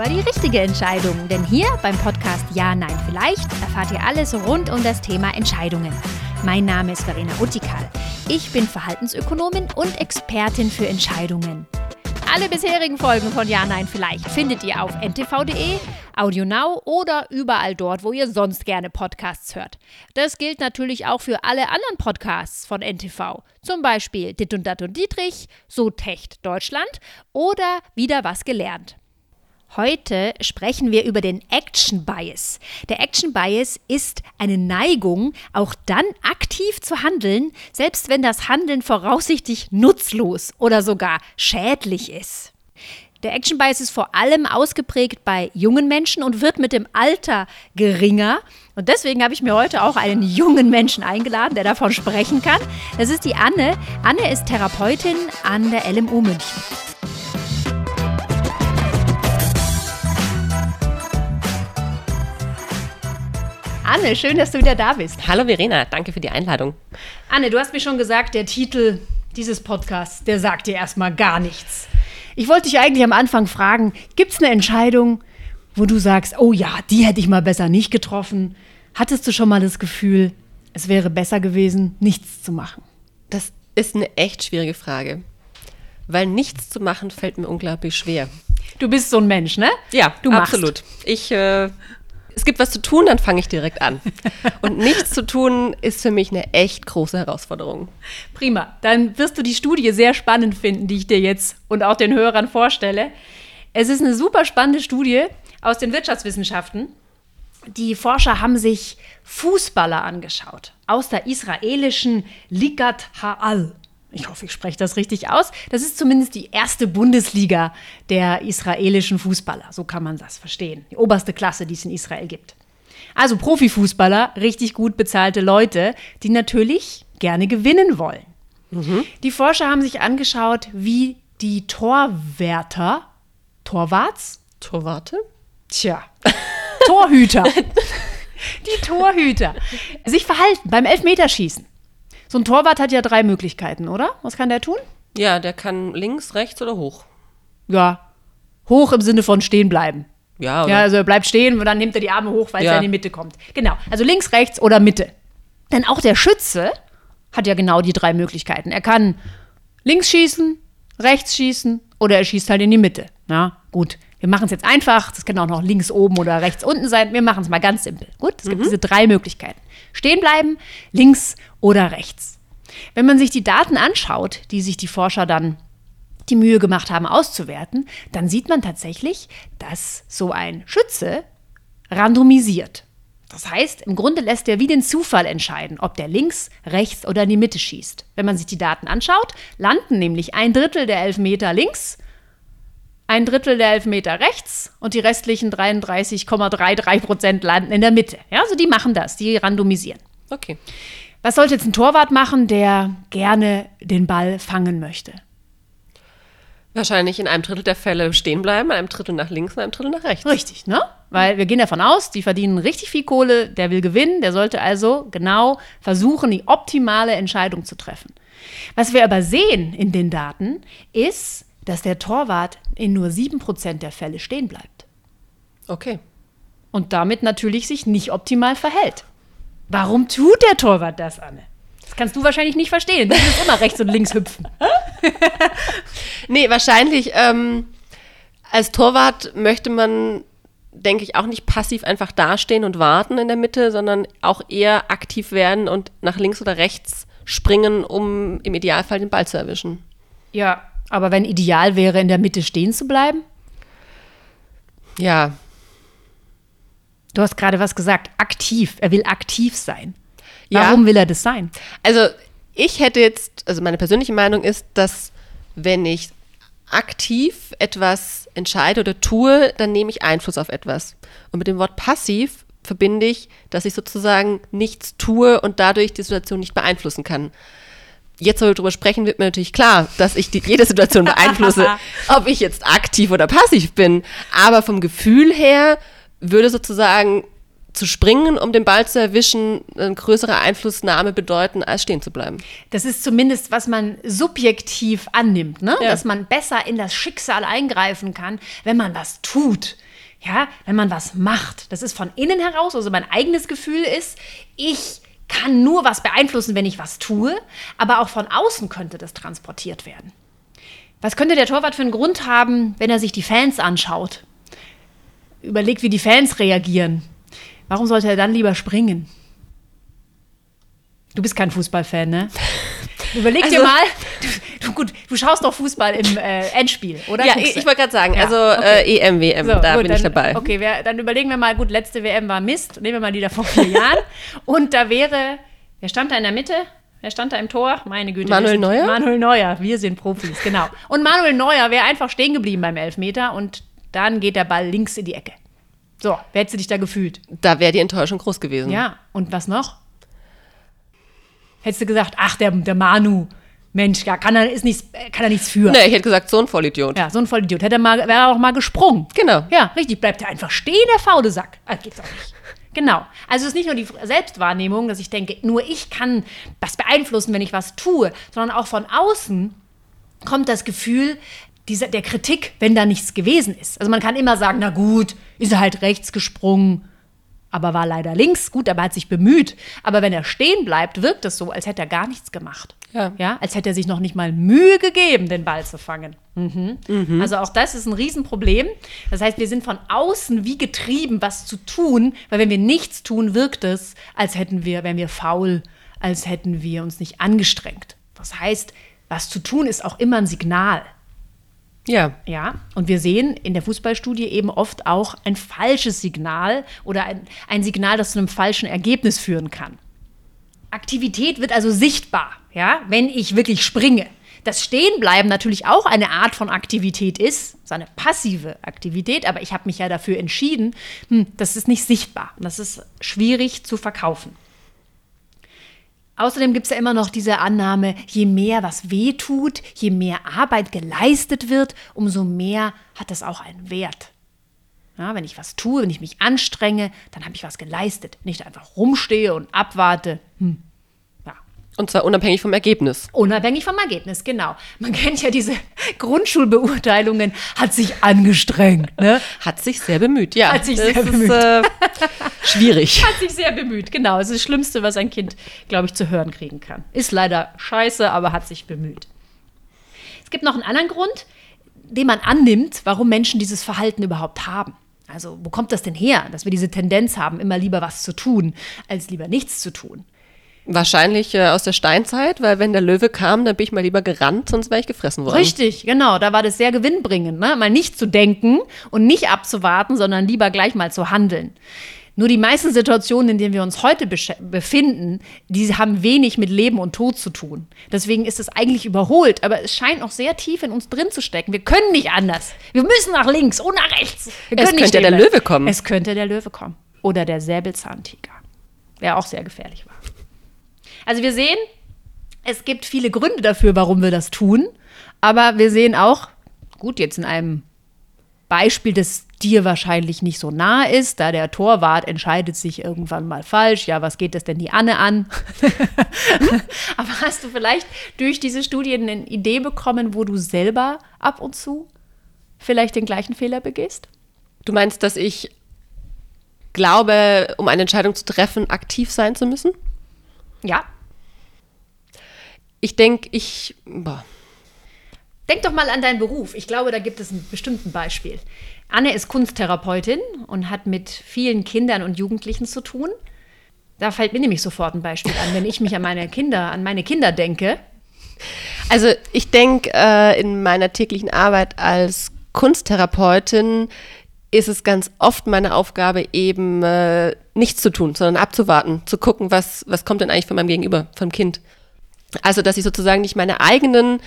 war die richtige Entscheidung, denn hier beim Podcast Ja, Nein, Vielleicht erfahrt ihr alles rund um das Thema Entscheidungen. Mein Name ist Verena Uttikal. Ich bin Verhaltensökonomin und Expertin für Entscheidungen. Alle bisherigen Folgen von Ja, Nein, Vielleicht findet ihr auf ntv.de, AudioNow oder überall dort, wo ihr sonst gerne Podcasts hört. Das gilt natürlich auch für alle anderen Podcasts von NTV. Zum Beispiel Dit und Dat und Dietrich, So Techt Deutschland oder Wieder was gelernt. Heute sprechen wir über den Action Bias. Der Action Bias ist eine Neigung, auch dann aktiv zu handeln, selbst wenn das Handeln voraussichtlich nutzlos oder sogar schädlich ist. Der Action Bias ist vor allem ausgeprägt bei jungen Menschen und wird mit dem Alter geringer. Und deswegen habe ich mir heute auch einen jungen Menschen eingeladen, der davon sprechen kann. Das ist die Anne. Anne ist Therapeutin an der LMU München. Anne, schön, dass du wieder da bist. Hallo Verena, danke für die Einladung. Anne, du hast mir schon gesagt, der Titel dieses Podcasts, der sagt dir erstmal gar nichts. Ich wollte dich eigentlich am Anfang fragen, gibt es eine Entscheidung, wo du sagst, oh ja, die hätte ich mal besser nicht getroffen? Hattest du schon mal das Gefühl, es wäre besser gewesen, nichts zu machen? Das ist eine echt schwierige Frage, weil nichts zu machen fällt mir unglaublich schwer. Du bist so ein Mensch, ne? Ja, du absolut. Machst. Ich äh, es gibt was zu tun, dann fange ich direkt an. Und nichts zu tun ist für mich eine echt große Herausforderung. Prima. Dann wirst du die Studie sehr spannend finden, die ich dir jetzt und auch den Hörern vorstelle. Es ist eine super spannende Studie aus den Wirtschaftswissenschaften. Die Forscher haben sich Fußballer angeschaut aus der israelischen Ligat Ha'al ich hoffe, ich spreche das richtig aus. Das ist zumindest die erste Bundesliga der israelischen Fußballer. So kann man das verstehen. Die oberste Klasse, die es in Israel gibt. Also Profifußballer, richtig gut bezahlte Leute, die natürlich gerne gewinnen wollen. Mhm. Die Forscher haben sich angeschaut, wie die Torwärter, Torwarts? Torwarte? Tja, Torhüter. die Torhüter sich verhalten beim Elfmeterschießen. So ein Torwart hat ja drei Möglichkeiten, oder? Was kann der tun? Ja, der kann links, rechts oder hoch. Ja, hoch im Sinne von stehen bleiben. Ja, oder? ja also er bleibt stehen und dann nimmt er die Arme hoch, weil ja. er in die Mitte kommt. Genau, also links, rechts oder Mitte. Denn auch der Schütze hat ja genau die drei Möglichkeiten. Er kann links schießen, rechts schießen oder er schießt halt in die Mitte. Ja, gut. Wir machen es jetzt einfach. Das kann auch noch links oben oder rechts unten sein. Wir machen es mal ganz simpel. Gut, es gibt mhm. diese drei Möglichkeiten. Stehen bleiben, links oder rechts. Wenn man sich die Daten anschaut, die sich die Forscher dann die Mühe gemacht haben auszuwerten, dann sieht man tatsächlich, dass so ein Schütze randomisiert. Das heißt, im Grunde lässt er wie den Zufall entscheiden, ob der links, rechts oder in die Mitte schießt. Wenn man sich die Daten anschaut, landen nämlich ein Drittel der Elfmeter links, ein Drittel der Elfmeter rechts und die restlichen 33,33 Prozent landen in der Mitte. Ja, also die machen das, die randomisieren. Okay. Was sollte jetzt ein Torwart machen, der gerne den Ball fangen möchte? Wahrscheinlich in einem Drittel der Fälle stehen bleiben, einem Drittel nach links und einem Drittel nach rechts. Richtig, ne? Weil wir gehen davon aus, die verdienen richtig viel Kohle, der will gewinnen, der sollte also genau versuchen, die optimale Entscheidung zu treffen. Was wir aber sehen in den Daten ist, dass der Torwart in nur 7% der Fälle stehen bleibt. Okay. Und damit natürlich sich nicht optimal verhält. Warum tut der Torwart das, Anne? Das kannst du wahrscheinlich nicht verstehen. Du willst immer rechts und links hüpfen. nee, wahrscheinlich. Ähm, als Torwart möchte man, denke ich, auch nicht passiv einfach dastehen und warten in der Mitte, sondern auch eher aktiv werden und nach links oder rechts springen, um im Idealfall den Ball zu erwischen. Ja, aber wenn ideal wäre, in der Mitte stehen zu bleiben? Ja, Du hast gerade was gesagt, aktiv. Er will aktiv sein. Warum ja. will er das sein? Also ich hätte jetzt, also meine persönliche Meinung ist, dass wenn ich aktiv etwas entscheide oder tue, dann nehme ich Einfluss auf etwas. Und mit dem Wort passiv verbinde ich, dass ich sozusagen nichts tue und dadurch die Situation nicht beeinflussen kann. Jetzt, wo wir darüber sprechen, wird mir natürlich klar, dass ich die, jede Situation beeinflusse, ob ich jetzt aktiv oder passiv bin. Aber vom Gefühl her würde sozusagen zu springen, um den Ball zu erwischen, eine größere Einflussnahme bedeuten, als stehen zu bleiben. Das ist zumindest, was man subjektiv annimmt, ne? Ja. dass man besser in das Schicksal eingreifen kann, wenn man was tut. Ja, wenn man was macht. Das ist von innen heraus, also mein eigenes Gefühl ist, ich kann nur was beeinflussen, wenn ich was tue, aber auch von außen könnte das transportiert werden. Was könnte der Torwart für einen Grund haben, wenn er sich die Fans anschaut? Überlegt, wie die Fans reagieren. Warum sollte er dann lieber springen? Du bist kein Fußballfan, ne? Überleg Also- dir mal, du, gut, du schaust doch Fußball im äh, Endspiel, oder? Ja, Guckst ich, ich wollte gerade sagen, Ja, also okay. äh, EM, WM, So, da gut, bin ich dann- dabei. Okay, wir, dann überlegen wir mal, gut, letzte WM war Mist, nehmen wir mal die da vor vier Jahren. Und da wäre, wer stand da in der Mitte? Wer stand da im Tor? Meine Güte. Manuel Neuer? Manuel Neuer, wir sind Profis, genau. Und Manuel Neuer wäre einfach stehen geblieben beim Elfmeter und dann geht der Ball links in die Ecke. So, wer hättest du dich da gefühlt? Da wäre die Enttäuschung groß gewesen. Ja, und was noch? Hättest du gesagt, ach, der, der Manu, Mensch, ja, kann er, ist nichts, kann er nichts für. Nee, ich hätte gesagt, so ein Vollidiot. Ja, so ein Vollidiot. Hätte er mal, wäre er auch mal gesprungen. Genau. Ja, richtig. Bleibt er einfach stehen, der faule Sack. Ah, geht's auch nicht. Genau. Also es ist nicht nur die Selbstwahrnehmung, dass ich denke, nur ich kann was beeinflussen, wenn ich was tue, sondern auch von außen kommt das Gefühl dieser, der Kritik, wenn da nichts gewesen ist. Also man kann immer sagen, na gut, ist er halt rechts gesprungen, aber war leider links. Gut, aber er hat sich bemüht. Aber wenn er stehen bleibt, wirkt es so, als hätte er gar nichts gemacht. Ja. ja als hätte er sich noch nicht mal Mühe gegeben, den Ball zu fangen. Mhm. Also auch das ist ein Riesenproblem. Das heißt, wir sind von außen wie getrieben, was zu tun, weil wenn wir nichts tun, wirkt es, als hätten wir, wären wir faul, als hätten wir uns nicht angestrengt. Das heißt, was zu tun ist auch immer ein Signal. Ja. Ja, und wir sehen in der Fußballstudie eben oft auch ein falsches Signal oder ein, ein Signal, das zu einem falschen Ergebnis führen kann. Aktivität wird also sichtbar, ja, wenn ich wirklich springe. Das Stehenbleiben natürlich auch eine Art von Aktivität ist, so eine passive Aktivität, aber ich habe mich ja dafür entschieden, hm, das ist nicht sichtbar. Das ist schwierig zu verkaufen. Außerdem gibt es ja immer noch diese Annahme, je mehr was weh tut, je mehr Arbeit geleistet wird, umso mehr hat das auch einen Wert. Ja, wenn ich was tue, wenn ich mich anstrenge, dann habe ich was geleistet. Nicht einfach rumstehe und abwarte. Hm. Ja. Und zwar unabhängig vom Ergebnis. Unabhängig vom Ergebnis, genau. Man kennt ja diese Grundschulbeurteilungen, hat sich angestrengt. Ne? Hat sich sehr bemüht, ja. Hat sich das sehr ist, bemüht. Äh, schwierig. Hat sich sehr bemüht, genau. Es ist das Schlimmste, was ein Kind, glaube ich, zu hören kriegen kann. Ist leider scheiße, aber hat sich bemüht. Es gibt noch einen anderen Grund, den man annimmt, warum Menschen dieses Verhalten überhaupt haben. Also, wo kommt das denn her, dass wir diese Tendenz haben, immer lieber was zu tun, als lieber nichts zu tun? Wahrscheinlich äh, aus der Steinzeit, weil wenn der Löwe kam, dann bin ich mal lieber gerannt, sonst wäre ich gefressen worden. Richtig, genau. Da war das sehr gewinnbringend, ne? mal nicht zu denken und nicht abzuwarten, sondern lieber gleich mal zu handeln. Nur die meisten Situationen, in denen wir uns heute befinden, die haben wenig mit Leben und Tod zu tun. Deswegen ist es eigentlich überholt, aber es scheint noch sehr tief in uns drin zu stecken. Wir können nicht anders. Wir müssen nach links und nach rechts. Es könnte der. Löwe kommen. Es könnte der Löwe kommen. Oder der Säbelzahntiger, der auch sehr gefährlich war. Also wir sehen, es gibt viele Gründe dafür, warum wir das tun. Aber wir sehen auch, gut, jetzt in einem Beispiel, das dir wahrscheinlich nicht so nah ist, da der Torwart entscheidet sich irgendwann mal falsch. Ja, was geht das denn die Anne an? Aber hast du vielleicht durch diese Studie eine Idee bekommen, wo du selber ab und zu vielleicht den gleichen Fehler begehst? Du meinst, dass ich glaube, um eine Entscheidung zu treffen, aktiv sein zu müssen? Ja. Ich denke, ich. Boah. Denk doch mal an deinen Beruf. Ich glaube, da gibt es ein bestimmtes Beispiel. Anne ist Kunsttherapeutin und hat mit vielen Kindern und Jugendlichen zu tun. Da fällt mir nämlich sofort ein Beispiel an, wenn ich mich an meine Kinder, an meine Kinder denke. Also ich denke, äh, in meiner täglichen Arbeit als Kunsttherapeutin ist es ganz oft meine Aufgabe, eben äh, nichts zu tun, sondern abzuwarten, zu gucken, was, was kommt denn eigentlich von meinem Gegenüber, vom Kind. Also, dass ich sozusagen nicht meine eigenen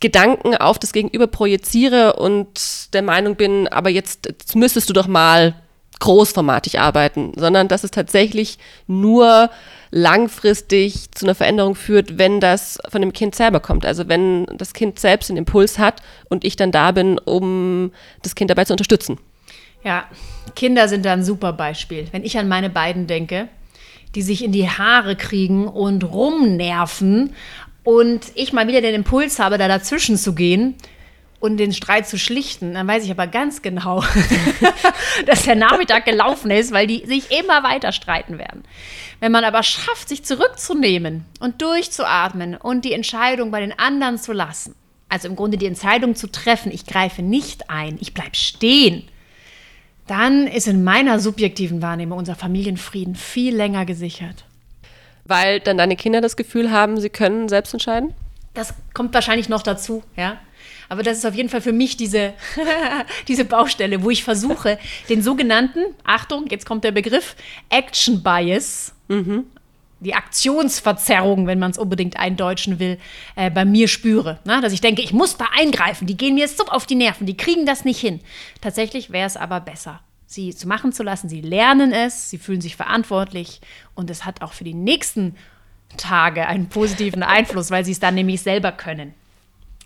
Gedanken auf das Gegenüber projiziere und der Meinung bin, aber jetzt, jetzt müsstest du doch mal großformatig arbeiten, sondern dass es tatsächlich nur langfristig zu einer Veränderung führt, wenn das von dem Kind selber kommt. Also wenn das Kind selbst einen Impuls hat und ich dann da bin, um das Kind dabei zu unterstützen. Ja, Kinder sind da ein super Beispiel. Wenn ich an meine beiden denke, die sich in die Haare kriegen und rumnerven und ich mal wieder den Impuls habe, da dazwischen zu gehen und den Streit zu schlichten, dann weiß ich aber ganz genau, dass der Nachmittag gelaufen ist, weil die sich immer weiter streiten werden. Wenn man aber schafft, sich zurückzunehmen und durchzuatmen und die Entscheidung bei den anderen zu lassen, also im Grunde die Entscheidung zu treffen, ich greife nicht ein, ich bleibe stehen, dann ist in meiner subjektiven Wahrnehmung unser Familienfrieden viel länger gesichert. Weil dann deine Kinder das Gefühl haben, sie können selbst entscheiden? Das kommt wahrscheinlich noch dazu, ja. Aber das ist auf jeden Fall für mich diese, diese Baustelle, wo ich versuche, den sogenannten, Achtung, jetzt kommt der Begriff, Action Bias, mhm. die Aktionsverzerrung, wenn man es unbedingt eindeutschen will, äh, bei mir spüre. Na, dass ich denke, ich muss da eingreifen, die gehen mir so auf die Nerven, die kriegen das nicht hin. Tatsächlich wäre es aber besser, sie zu machen zu lassen. Sie lernen es, sie fühlen sich verantwortlich und es hat auch für die nächsten Tage einen positiven Einfluss, weil sie es dann nämlich selber können.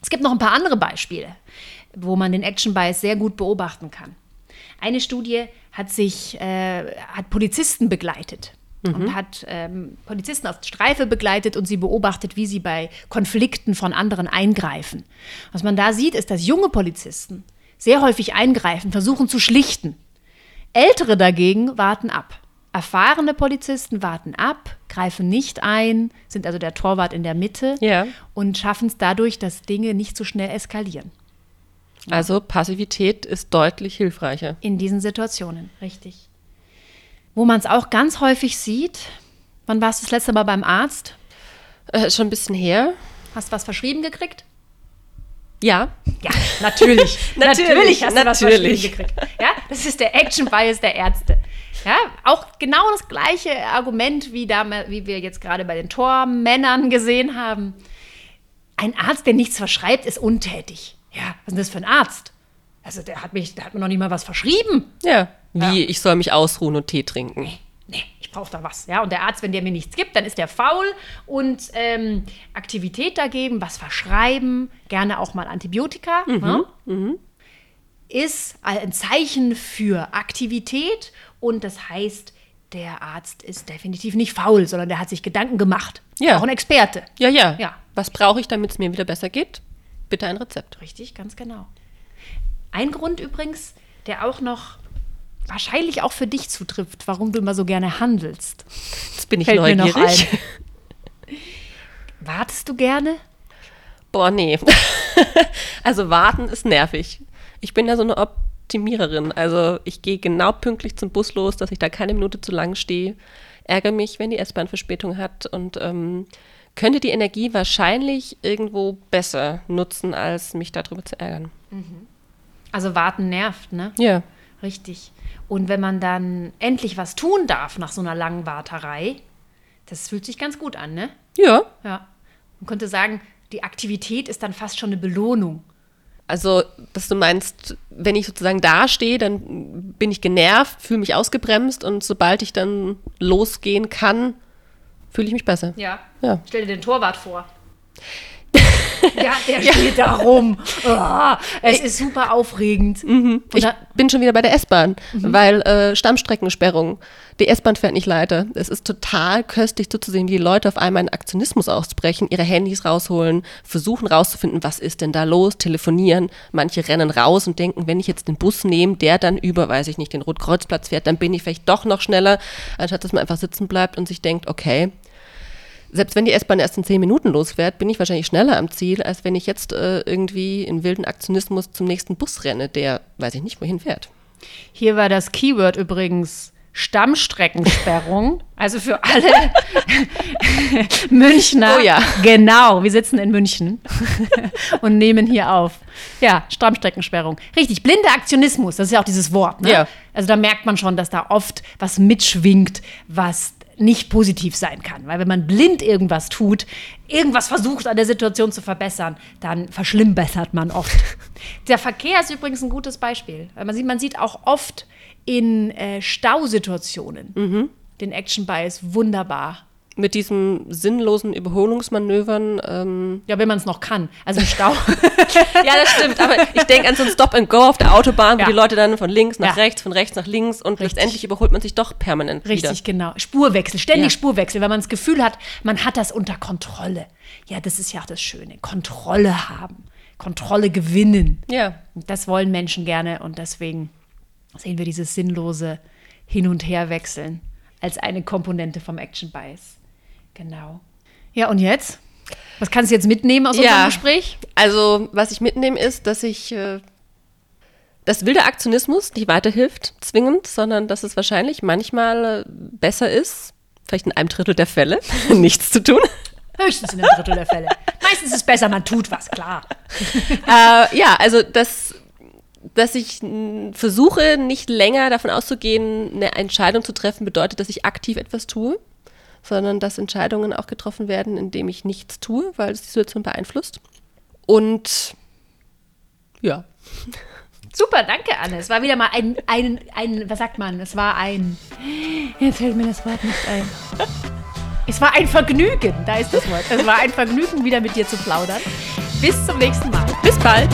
Es gibt noch ein paar andere Beispiele, wo man den Action Bias sehr gut beobachten kann. Eine Studie hat sich äh, hat Polizisten begleitet mhm. und hat ähm, Polizisten auf Streife begleitet und sie beobachtet, wie sie bei Konflikten von anderen eingreifen. Was man da sieht, ist, dass junge Polizisten sehr häufig eingreifen, versuchen zu schlichten. Ältere dagegen warten ab. Erfahrene Polizisten warten ab, greifen nicht ein, sind also der Torwart in der Mitte ja. und schaffen es dadurch, dass Dinge nicht so schnell eskalieren. Also Passivität ist deutlich hilfreicher. In diesen Situationen, richtig. Wo man es auch ganz häufig sieht, wann warst du das letzte Mal beim Arzt? Äh, schon ein bisschen her. Hast du was verschrieben gekriegt? Ja. Ja, natürlich. natürlich, natürlich hast du natürlich. was verschrieben gekriegt. Ja, das ist der Action Bias der Ärzte. Ja, auch genau das gleiche Argument, wie, da, wie wir jetzt gerade bei den Tormännern gesehen haben. Ein Arzt, der nichts verschreibt, ist untätig. Ja, was ist das für ein Arzt? Also der hat, mich, der hat mir noch nicht mal was verschrieben. Ja, wie ja. ich soll mich ausruhen und Tee trinken. Nee, nee, brauche da was. Ja, und der Arzt, wenn der mir nichts gibt, dann ist der faul und ähm, Aktivität da geben, was verschreiben, gerne auch mal Antibiotika. Mhm, ne? mhm. Ist ein Zeichen für Aktivität und das heißt, der Arzt ist definitiv nicht faul, sondern der hat sich Gedanken gemacht. Ja. Auch ein Experte. Ja, ja. ja. Was brauche ich, damit es mir wieder besser geht? Bitte ein Rezept. Richtig, ganz genau. Ein Grund übrigens, der auch noch wahrscheinlich auch für dich zutrifft, warum du immer so gerne handelst. Jetzt bin ich Fällt neugierig. Mir noch ein. Wartest du gerne? Boah, nee. also warten ist nervig. Ich bin ja so eine Optimiererin. Also ich gehe genau pünktlich zum Bus los, dass ich da keine Minute zu lang stehe. Ärgere mich, wenn die S-Bahn Verspätung hat und ähm, könnte die Energie wahrscheinlich irgendwo besser nutzen, als mich darüber zu ärgern. Mhm. Also warten nervt, ne? Ja. Richtig. Und wenn man dann endlich was tun darf nach so einer langen Warterei, das fühlt sich ganz gut an, ne? Ja. Ja. Man könnte sagen, die Aktivität ist dann fast schon eine Belohnung. Also, dass du meinst, wenn ich sozusagen dastehe, dann bin ich genervt, fühle mich ausgebremst und sobald ich dann losgehen kann, fühle ich mich besser. Ja. ja. Stell dir den Torwart vor. Ja, der steht da rum. Oh, es ist super aufregend. Mhm. Ich bin schon wieder bei der S-Bahn, mhm. weil äh, Stammstreckensperrung. Die S-Bahn fährt nicht weiter. Es ist total köstlich zuzusehen, wie die Leute auf einmal in Aktionismus ausbrechen, ihre Handys rausholen, versuchen rauszufinden, was ist denn da los, telefonieren. Manche rennen raus und denken, wenn ich jetzt den Bus nehme, der dann über, weiß ich nicht, den Rotkreuzplatz fährt, dann bin ich vielleicht doch noch schneller, anstatt dass man einfach sitzen bleibt und sich denkt, okay, selbst wenn die S-Bahn erst in zehn Minuten losfährt, bin ich wahrscheinlich schneller am Ziel, als wenn ich jetzt äh, irgendwie in wilden Aktionismus zum nächsten Bus renne, der weiß ich nicht, wohin fährt. Hier war das Keyword übrigens Stammstreckensperrung. Also für alle Münchner. Oh ja. Genau, wir sitzen in München und nehmen hier auf. Ja, Stammstreckensperrung. Richtig, blinder Aktionismus, das ist ja auch dieses Wort. Ne? Ja. Also da merkt man schon, dass da oft was mitschwingt, was nicht positiv sein kann. Weil wenn man blind irgendwas tut, irgendwas versucht an der Situation zu verbessern, dann verschlimmbessert man oft. Der Verkehr ist übrigens ein gutes Beispiel. Man sieht, man sieht auch oft in äh, Stausituationen mhm. den Action Bias wunderbar mit diesen sinnlosen Überholungsmanövern. Ähm ja, wenn man es noch kann. Also im Stau. ja, das stimmt. Aber ich denke an so ein Stop and Go auf der Autobahn, wo ja. die Leute dann von links nach ja. rechts, von rechts nach links und Richtig. letztendlich überholt man sich doch permanent Richtig, wieder. genau. Spurwechsel, ständig ja. Spurwechsel, weil man das Gefühl hat, man hat das unter Kontrolle. Ja, das ist ja auch das Schöne. Kontrolle haben. Kontrolle gewinnen. Ja. Das wollen Menschen gerne und deswegen sehen wir dieses sinnlose Hin- und Herwechseln als eine Komponente vom Action Bias. Genau. Ja, und jetzt? Was kannst du jetzt mitnehmen aus unserem Ja. Gespräch? Also, was ich mitnehme, ist, dass ich, äh, dass wilder Aktionismus nicht weiterhilft, zwingend, sondern dass es wahrscheinlich manchmal äh, besser ist, vielleicht in einem Drittel der Fälle, nichts zu tun. Höchstens in einem Drittel der Fälle. Meistens ist es besser, man tut was, klar. äh, ja, also dass, dass ich versuche, nicht länger davon auszugehen, eine Entscheidung zu treffen, bedeutet, dass ich aktiv etwas tue, sondern dass Entscheidungen auch getroffen werden, indem ich nichts tue, weil es die Situation beeinflusst. Und ja, Super, danke, Anne. Es war wieder mal ein, ein, ein, was sagt man? Es war ein, jetzt fällt mir das Wort nicht ein. Es war ein Vergnügen, da ist das Wort. Es war ein Vergnügen, wieder mit dir zu plaudern. Bis zum nächsten Mal. bis bald!